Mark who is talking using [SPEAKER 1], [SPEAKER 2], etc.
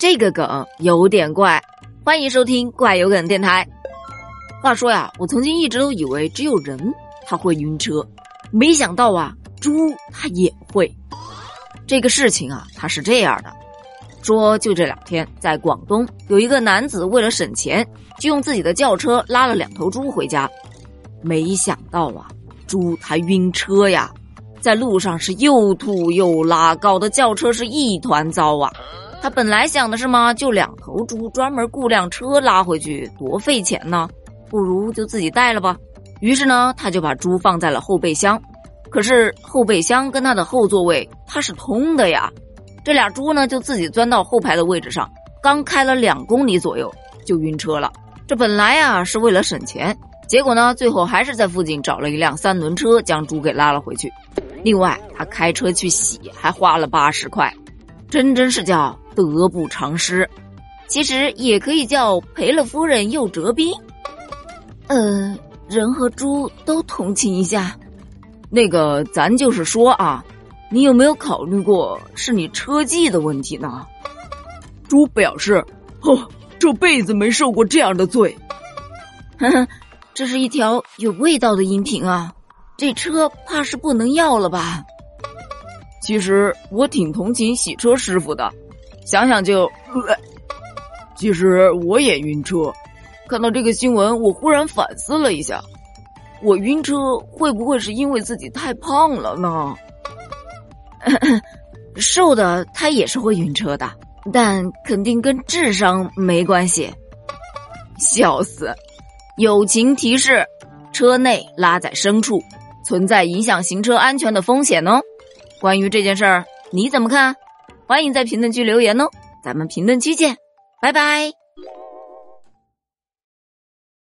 [SPEAKER 1] 这个梗有点怪，欢迎收听怪有梗电台。话说呀，我曾经一直都以为只有人他会晕车，没想到啊，猪它也会。这个事情啊，它是这样的：说就这两天，在广东有一个男子为了省钱，就用自己的轿车拉了两头猪回家，没想到啊，猪它晕车呀，在路上是又吐又拉，搞得轿车是一团糟啊。他本来想的是嘛，就两头猪，专门雇辆车拉回去，多费钱呢，不如就自己带了吧。于是呢，他就把猪放在了后备箱。可是后备箱跟他的后座位它是通的呀，这俩猪呢就自己钻到后排的位置上，刚开了两公里左右就晕车了。这本来呀是为了省钱，结果呢最后还是在附近找了一辆三轮车将猪给拉了回去。另外他开车去洗还花了八十块，真真是叫。得不偿失，其实也可以叫赔了夫人又折兵。呃，人和猪都同情一下。那个，咱就是说啊，你有没有考虑过是你车技的问题呢？
[SPEAKER 2] 猪表示：“哦，这辈子没受过这样的罪。”
[SPEAKER 1] 呵呵，这是一条有味道的音频啊！这车怕是不能要了吧？
[SPEAKER 2] 其实我挺同情洗车师傅的。想想就，其实我也晕车。看到这个新闻，我忽然反思了一下，我晕车会不会是因为自己太胖了呢？
[SPEAKER 1] 瘦的他也是会晕车的，但肯定跟智商没关系。笑死！友情提示：车内拉载牲畜存在影响行车安全的风险哦。关于这件事儿，你怎么看？欢迎在评论区留言哦，咱们评论区见，拜拜。